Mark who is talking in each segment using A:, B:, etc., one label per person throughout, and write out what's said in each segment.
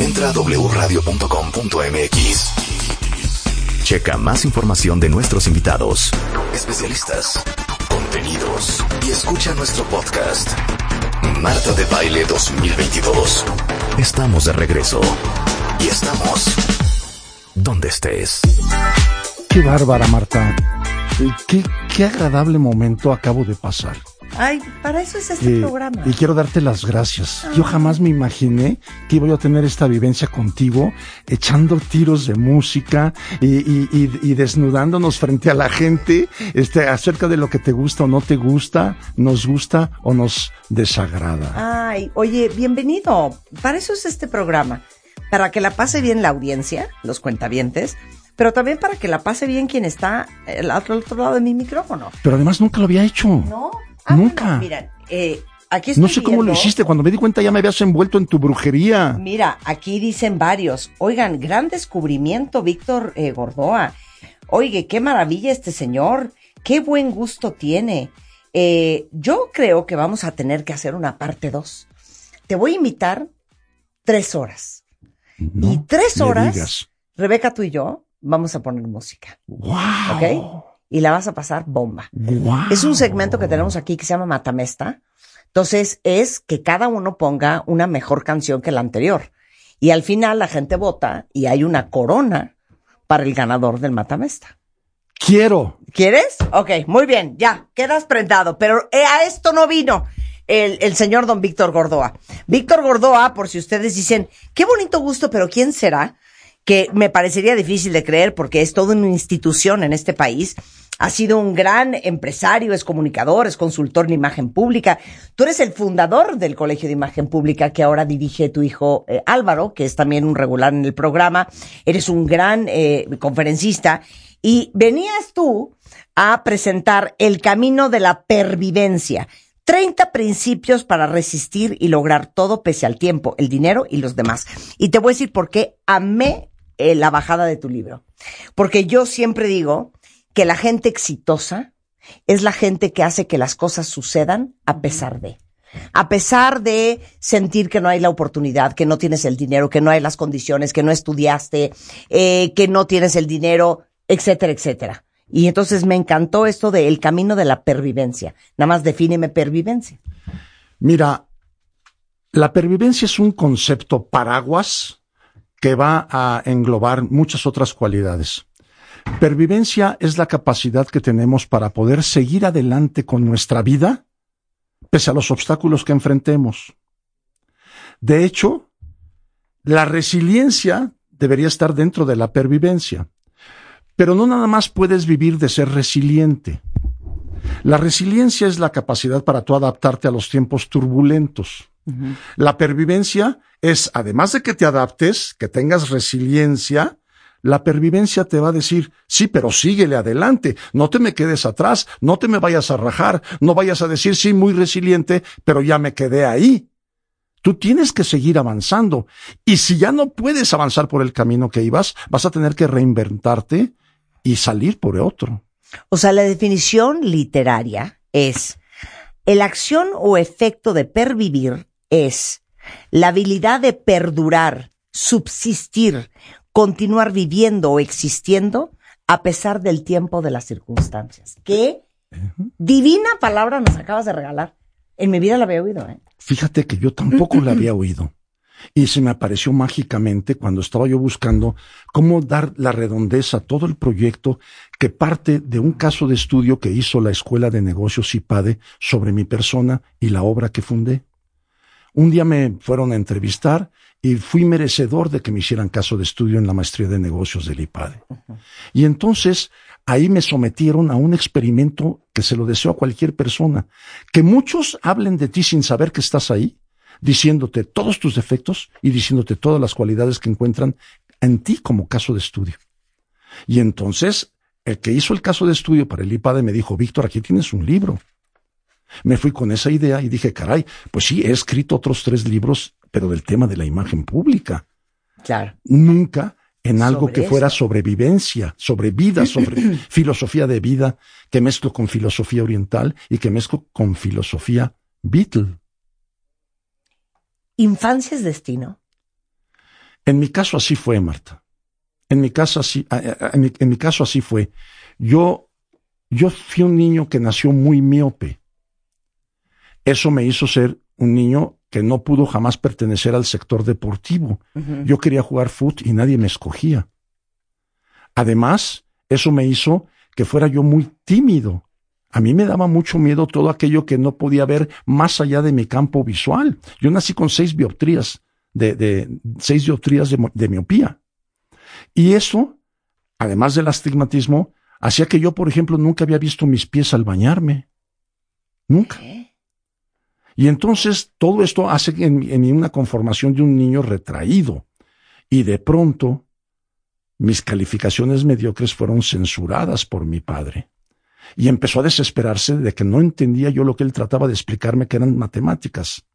A: Entra a wradio.com.mx. Checa más información de nuestros invitados, especialistas, contenidos y escucha nuestro podcast. Marta de Baile 2022. Estamos de regreso. Y estamos donde estés.
B: Qué bárbara, Marta. Qué, qué agradable momento acabo de pasar.
C: Ay, para eso es este
B: Eh,
C: programa.
B: Y quiero darte las gracias. Yo jamás me imaginé que iba yo a tener esta vivencia contigo, echando tiros de música y, y- y- y desnudándonos frente a la gente, este, acerca de lo que te gusta o no te gusta, nos gusta o nos desagrada.
C: Ay, oye, bienvenido. Para eso es este programa. Para que la pase bien la audiencia, los cuentavientes, pero también para que la pase bien quien está otro, al otro lado de mi micrófono.
B: Pero además nunca lo había hecho.
C: ¿No? Ah,
B: Nunca.
C: bueno, miren, eh, aquí estoy
B: No sé cómo lo hiciste. Cuando me di cuenta ya me habías envuelto en tu brujería.
C: Mira, aquí dicen varios. Oigan, gran descubrimiento, Víctor eh, Gordoa. Oye, qué maravilla este señor. Qué buen gusto tiene. Eh, yo creo que vamos a tener que hacer una parte dos. Te voy a invitar tres horas.
B: No
C: y tres horas. Rebeca, tú y yo vamos a poner música.
B: ¡Wow!
C: ¿Ok? Y la vas a pasar bomba. Es un segmento que tenemos aquí que se llama Matamesta. Entonces es que cada uno ponga una mejor canción que la anterior. Y al final la gente vota y hay una corona para el ganador del Matamesta.
B: Quiero.
C: ¿Quieres? Ok, muy bien, ya, quedas prendado. Pero eh, a esto no vino el, el señor don Víctor Gordoa. Víctor Gordoa, por si ustedes dicen, qué bonito gusto, pero ¿quién será? Que me parecería difícil de creer porque es toda una institución en este país. Ha sido un gran empresario, es comunicador, es consultor en imagen pública. Tú eres el fundador del Colegio de Imagen Pública que ahora dirige tu hijo eh, Álvaro, que es también un regular en el programa. Eres un gran eh, conferencista y venías tú a presentar El Camino de la Pervivencia. 30 principios para resistir y lograr todo pese al tiempo, el dinero y los demás. Y te voy a decir por qué amé eh, la bajada de tu libro. Porque yo siempre digo que la gente exitosa es la gente que hace que las cosas sucedan a pesar de. A pesar de sentir que no hay la oportunidad, que no tienes el dinero, que no hay las condiciones, que no estudiaste, eh, que no tienes el dinero, etcétera, etcétera. Y entonces me encantó esto de el camino de la pervivencia. Nada más defíneme pervivencia.
B: Mira, la pervivencia es un concepto paraguas que va a englobar muchas otras cualidades. Pervivencia es la capacidad que tenemos para poder seguir adelante con nuestra vida pese a los obstáculos que enfrentemos. De hecho, la resiliencia debería estar dentro de la pervivencia. Pero no nada más puedes vivir de ser resiliente. La resiliencia es la capacidad para tú adaptarte a los tiempos turbulentos. La pervivencia es, además de que te adaptes, que tengas resiliencia, la pervivencia te va a decir, sí, pero síguele adelante, no te me quedes atrás, no te me vayas a rajar, no vayas a decir, sí, muy resiliente, pero ya me quedé ahí. Tú tienes que seguir avanzando. Y si ya no puedes avanzar por el camino que ibas, vas a tener que reinventarte y salir por otro.
C: O sea, la definición literaria es el acción o efecto de pervivir es la habilidad de perdurar, subsistir, continuar viviendo o existiendo a pesar del tiempo de las circunstancias. Qué divina palabra nos acabas de regalar. En mi vida la había oído, ¿eh?
B: Fíjate que yo tampoco la había oído. Y se me apareció mágicamente cuando estaba yo buscando cómo dar la redondez a todo el proyecto que parte de un caso de estudio que hizo la Escuela de Negocios IPADE sobre mi persona y la obra que fundé. Un día me fueron a entrevistar y fui merecedor de que me hicieran caso de estudio en la maestría de negocios del IPADE. Y entonces ahí me sometieron a un experimento que se lo deseo a cualquier persona, que muchos hablen de ti sin saber que estás ahí, diciéndote todos tus defectos y diciéndote todas las cualidades que encuentran en ti como caso de estudio. Y entonces el que hizo el caso de estudio para el IPADE me dijo, Víctor, aquí tienes un libro. Me fui con esa idea y dije, caray, pues sí, he escrito otros tres libros, pero del tema de la imagen pública.
C: Claro.
B: Nunca en algo
C: Sobre
B: que fuera
C: eso.
B: sobrevivencia, sobre vida, sobre filosofía de vida, que mezclo con filosofía oriental y que mezclo con filosofía Beatle.
C: Infancia es destino.
B: En mi caso así fue, Marta. En mi caso así, en mi, en mi caso así fue. Yo, yo fui un niño que nació muy miope. Eso me hizo ser un niño que no pudo jamás pertenecer al sector deportivo. Yo quería jugar fútbol y nadie me escogía. Además, eso me hizo que fuera yo muy tímido. A mí me daba mucho miedo todo aquello que no podía ver más allá de mi campo visual. Yo nací con seis bioptrías, de, de seis dioptrías de, de miopía. Y eso, además del astigmatismo, hacía que yo, por ejemplo, nunca había visto mis pies al bañarme. Nunca. Y entonces todo esto hace en, mí una conformación de un niño retraído. Y de pronto mis calificaciones mediocres fueron censuradas por mi padre. Y empezó a desesperarse de que no entendía yo lo que él trataba de explicarme que eran matemáticas.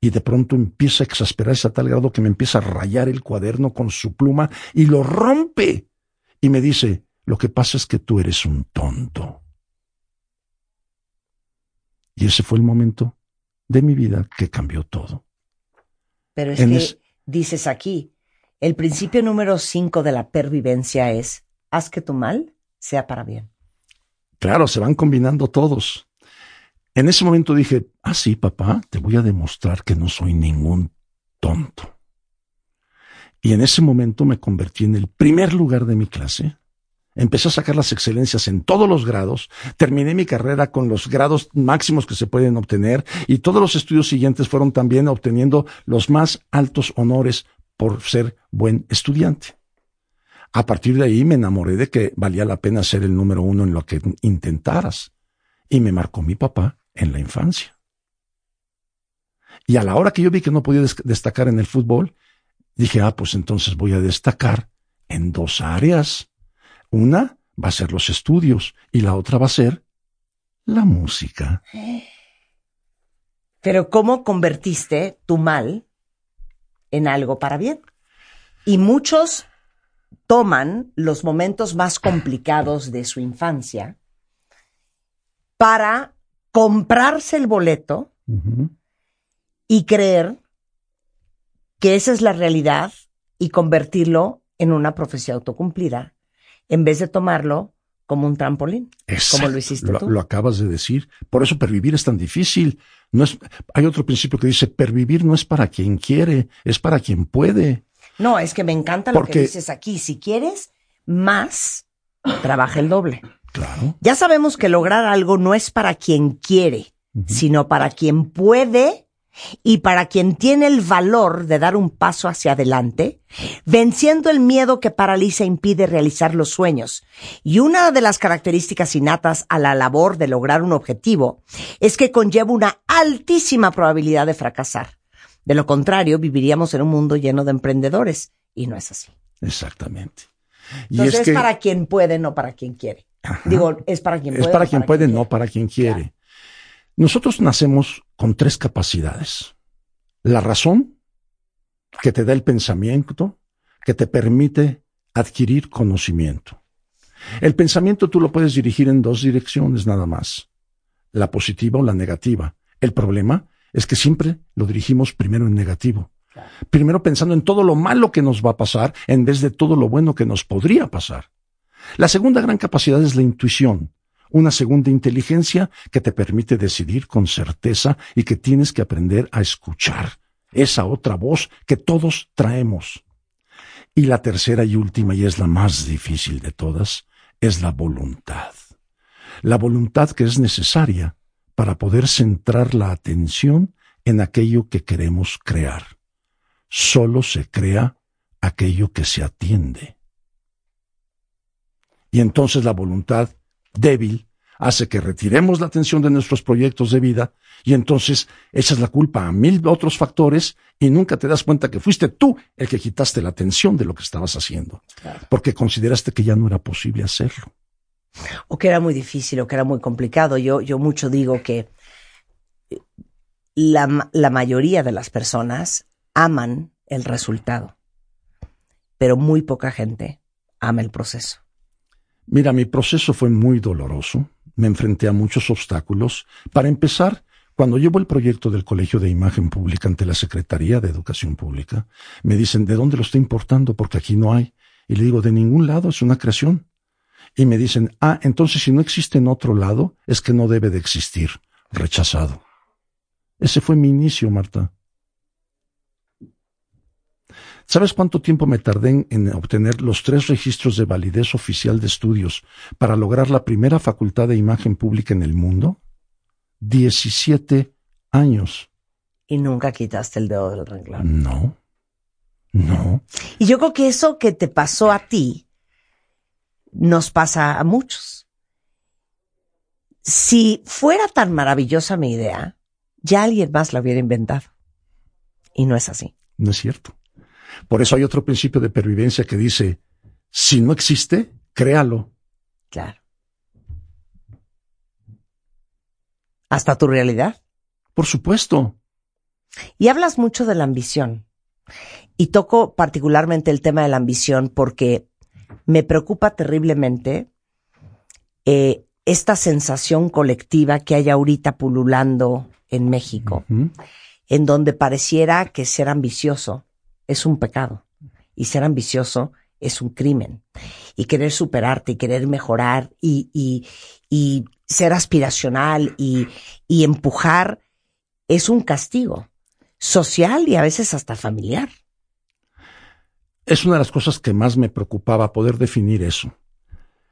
B: Y de pronto empieza a exasperarse a tal grado que me empieza a rayar el cuaderno con su pluma y lo rompe. Y me dice, lo que pasa es que tú eres un tonto. Y ese fue el momento de mi vida que cambió todo.
C: Pero es que dices aquí, el principio número cinco de la pervivencia es, haz que tu mal sea para bien.
B: Claro, se van combinando todos. En ese momento dije, ah, sí, papá, te voy a demostrar que no soy ningún tonto. Y en ese momento me convertí en el primer lugar de mi clase Empecé a sacar las excelencias en todos los grados, terminé mi carrera con los grados máximos que se pueden obtener y todos los estudios siguientes fueron también obteniendo los más altos honores por ser buen estudiante. A partir de ahí me enamoré de que valía la pena ser el número uno en lo que intentaras y me marcó mi papá en la infancia. Y a la hora que yo vi que no podía destacar en el fútbol, dije, ah, pues entonces voy a destacar en dos áreas una va a ser los estudios y la otra va a ser la música.
C: Pero ¿cómo convertiste tu mal en algo para bien? Y muchos toman los momentos más complicados de su infancia para comprarse el boleto y creer que esa es la realidad y convertirlo en una profecía autocumplida en vez de tomarlo como un trampolín, como lo hiciste tú.
B: Lo acabas de decir. Por eso pervivir es tan difícil. No es, hay otro principio que dice, pervivir no es para quien quiere, es para quien puede.
C: No, es que me encanta lo que dices aquí. Si quieres más, trabaja el doble.
B: Claro.
C: Ya sabemos que lograr algo no es para quien quiere, sino para quien puede y para quien tiene el valor de dar un paso hacia adelante, venciendo el miedo que paraliza e impide realizar los sueños. Y una de las características innatas a la labor de lograr un objetivo es que conlleva una altísima probabilidad de fracasar. De lo contrario, viviríamos en un mundo lleno de emprendedores y no es así.
B: Exactamente.
C: Y Entonces es, para quien puede, no para quien quiere. Digo, es para quien puede.
B: Es para quien puede, no para quien quiere. Nosotros nacemos con tres capacidades. La razón, que te da el pensamiento, que te permite adquirir conocimiento. El pensamiento tú lo puedes dirigir en dos direcciones nada más, la positiva o la negativa. El problema es que siempre lo dirigimos primero en negativo. Primero pensando en todo lo malo que nos va a pasar en vez de todo lo bueno que nos podría pasar. La segunda gran capacidad es la intuición, una segunda inteligencia que te permite decidir con certeza y que tienes que aprender a escuchar esa otra voz que todos traemos. Y la tercera y última, y es la más difícil de todas, es la voluntad. La voluntad que es necesaria para poder centrar la atención en aquello que queremos crear. Solo se crea aquello que se atiende. Y entonces la voluntad débil hace que retiremos la atención de nuestros proyectos de vida y entonces echas la culpa a mil otros factores y nunca te das cuenta que fuiste tú el que quitaste la atención de lo que estabas haciendo, porque consideraste que ya no era posible hacerlo.
C: O que era muy difícil o que era muy complicado. Yo, yo mucho digo que la, la mayoría de las personas aman el resultado, pero muy poca gente ama el proceso.
B: Mira, mi proceso fue muy doloroso, me enfrenté a muchos obstáculos. Para empezar, Cuando llevo el proyecto del Colegio de Imagen Pública ante la Secretaría de Educación Pública, me dicen, ¿de dónde lo está importando? Porque aquí no hay. Y le digo, de ningún lado, es una creación. Y me dicen, ah, entonces si no existe en otro lado, es que no debe de existir. Rechazado. Ese fue mi inicio, Marta. ¿Sabes cuánto tiempo me tardé en, obtener los tres registros de validez oficial de estudios para lograr la primera facultad de imagen pública en el mundo? Diecisiete años.
C: Y nunca quitaste el dedo del renglón.
B: No. No.
C: Y yo creo que eso que te pasó a ti nos pasa a muchos. Si fuera tan maravillosa mi idea, ya alguien más la hubiera inventado. Y no es así.
B: No es cierto. Por eso hay otro principio de pervivencia que dice, si no existe, créalo.
C: Claro. Hasta tu realidad.
B: Por supuesto.
C: Y hablas mucho de la ambición. Y toco particularmente el tema de la ambición porque me preocupa terriblemente eh, esta sensación colectiva que hay ahorita pululando en México, en donde pareciera que ser ambicioso es un pecado y ser ambicioso es un crimen. Y querer superarte y querer mejorar y, y, y ser aspiracional y, y empujar es un castigo social y a veces hasta familiar.
B: Es una de las cosas que más me preocupaba poder definir eso.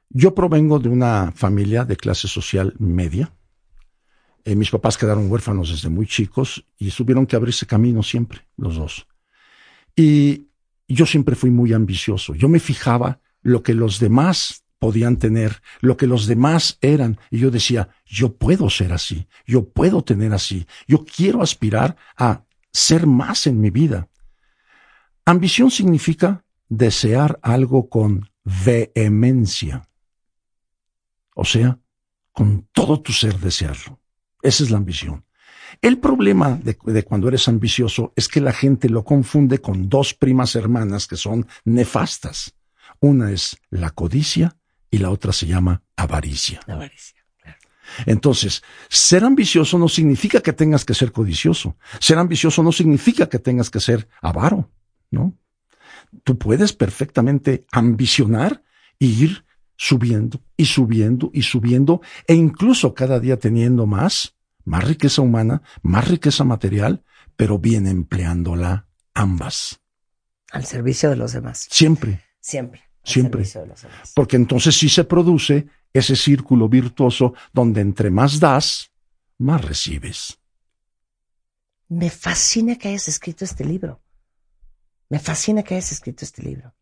B: Yo provengo de una familia de clase social media. Eh, mis papás quedaron huérfanos desde muy chicos y tuvieron que abrirse camino siempre, los dos. Y yo siempre fui muy ambicioso. Yo me fijaba lo que los demás podían tener, lo que los demás eran. Y yo decía, yo puedo ser así, yo puedo tener así, yo quiero aspirar a ser más en mi vida. Ambición significa desear algo con vehemencia. O sea, con todo tu ser desearlo. Esa es la ambición. El problema de, cuando eres ambicioso es que la gente lo confunde con dos primas hermanas que son nefastas. Una es la codicia y la otra se llama avaricia.
C: Avaricia.
B: Entonces, ser ambicioso no significa que tengas que ser codicioso. Ser ambicioso no significa que tengas que ser avaro, ¿no? Tú puedes perfectamente ambicionar e ir subiendo y subiendo y subiendo e incluso cada día teniendo más más riqueza humana, más riqueza material, pero bien empleándola ambas.
C: Al servicio de los demás.
B: Siempre.
C: Siempre.
B: Siempre. Porque entonces sí se produce ese círculo virtuoso donde entre más das, más recibes.
C: Me fascina que hayas escrito este libro. Me fascina que hayas escrito este libro.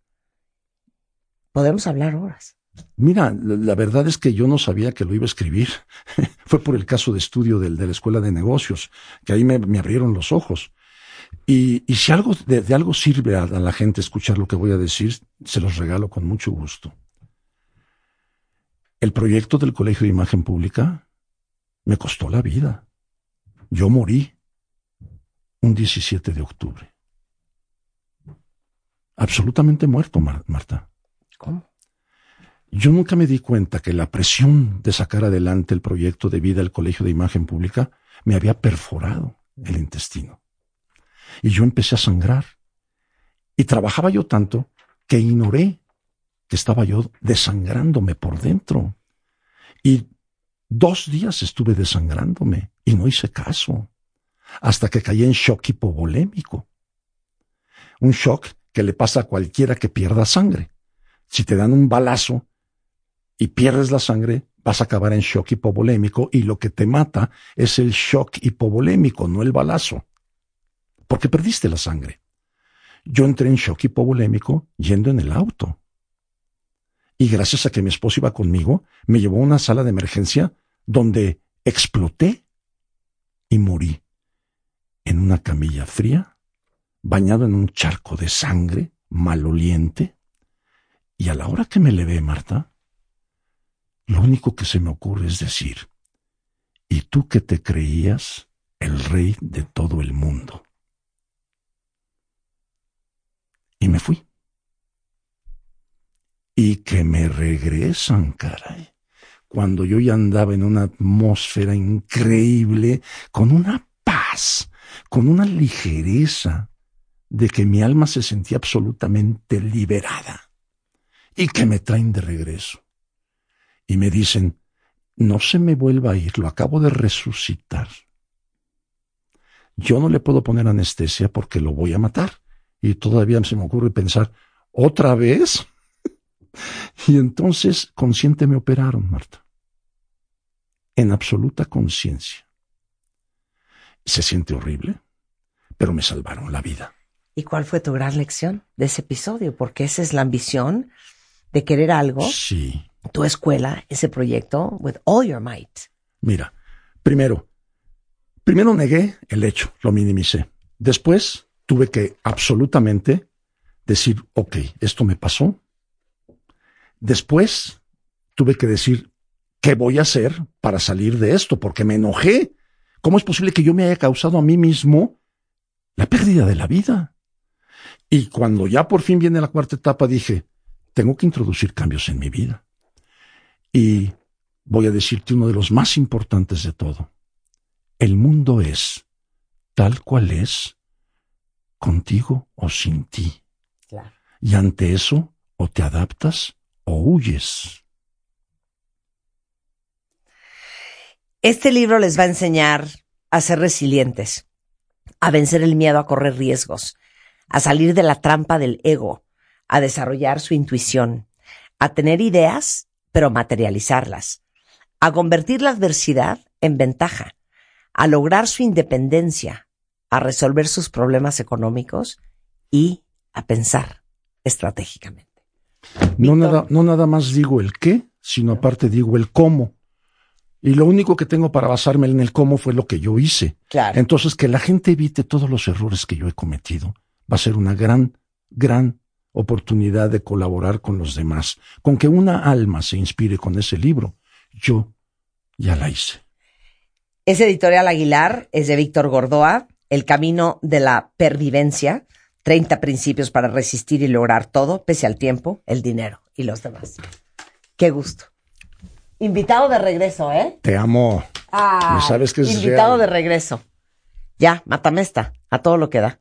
C: Podemos hablar horas.
B: Mira, la verdad es que yo no sabía que lo iba a escribir. Fue por el caso de estudio del, de la Escuela de Negocios, que ahí me, abrieron los ojos. Y, si algo de, algo sirve a, la gente escuchar lo que voy a decir, se los regalo con mucho gusto. El proyecto del Colegio de Imagen Pública me costó la vida. Yo morí un 17 de octubre. Absolutamente muerto, Marta.
C: ¿Cómo?
B: Yo nunca me di cuenta que la presión de sacar adelante el proyecto de vida del Colegio de Imagen Pública me había perforado el intestino. Y yo empecé a sangrar. Y trabajaba yo tanto que ignoré que estaba yo desangrándome por dentro. Y dos días estuve desangrándome y no hice caso, hasta que caí en shock hipovolémico. Un shock que le pasa a cualquiera que pierda sangre. Si te dan un balazo, y pierdes la sangre, vas a acabar en shock hipovolémico y lo que te mata es el shock hipovolémico, no el balazo. Porque perdiste la sangre. Yo entré en shock hipovolémico yendo en el auto. Y gracias a que mi esposo iba conmigo, me llevó a una sala de emergencia donde exploté y morí en una camilla fría, bañado en un charco de sangre maloliente. Y a la hora que me levé, Marta, lo único que se me ocurre es decir, ¿y tú que te creías el rey de todo el mundo? Y me fui. Y que me regresan, caray, cuando yo ya andaba en una atmósfera increíble, con una paz, con una ligereza de que mi alma se sentía absolutamente liberada y que me traen de regreso. Y me dicen, no se me vuelva a ir, lo acabo de resucitar. Yo no le puedo poner anestesia porque lo voy a matar. Y todavía se me ocurre pensar, ¿otra vez? y entonces consciente me operaron, Marta. En absoluta conciencia. Se siente horrible, pero me salvaron la vida.
C: ¿Y cuál fue tu gran lección de ese episodio? Porque esa es la ambición de querer algo.
B: Sí.
C: Tu escuela, ese proyecto, with all your might.
B: Mira, primero, primero negué el hecho, lo minimicé. Después tuve que absolutamente decir, ok, esto me pasó. Después tuve que decir, ¿qué voy a hacer para salir de esto? Porque me enojé. ¿Cómo es posible que yo me haya causado a mí mismo la pérdida de la vida? Y cuando ya por fin viene la cuarta etapa, dije, tengo que introducir cambios en mi vida. Y voy a decirte uno de los más importantes de todo. El mundo es tal cual es, contigo o sin ti. Y ante eso, o te adaptas o huyes.
C: Este libro les va a enseñar a ser resilientes, a vencer el miedo a correr riesgos, a salir de la trampa del ego, a desarrollar su intuición, a tener ideas, pero materializarlas, a convertir la adversidad en ventaja, a lograr su independencia, a resolver sus problemas económicos y a pensar estratégicamente.
B: No nada, no nada más digo el qué, sino aparte digo el cómo. Y lo único que tengo para basarme en el cómo fue lo que yo hice.
C: Claro.
B: Entonces, que la gente evite todos los errores que yo he cometido va a ser una gran, gran oportunidad de colaborar con los demás. Con que una alma se inspire con ese libro, yo ya la hice.
C: Ese editorial Aguilar es de Víctor Gordoa, El camino de la pervivencia, 30 principios para resistir y lograr todo, pese al tiempo, el dinero y los demás. Qué gusto. Invitado de regreso, ¿eh?
B: Te amo.
C: Ah,
B: sabes que es
C: invitado de regreso. Ya, mátame esta, a todo lo que da.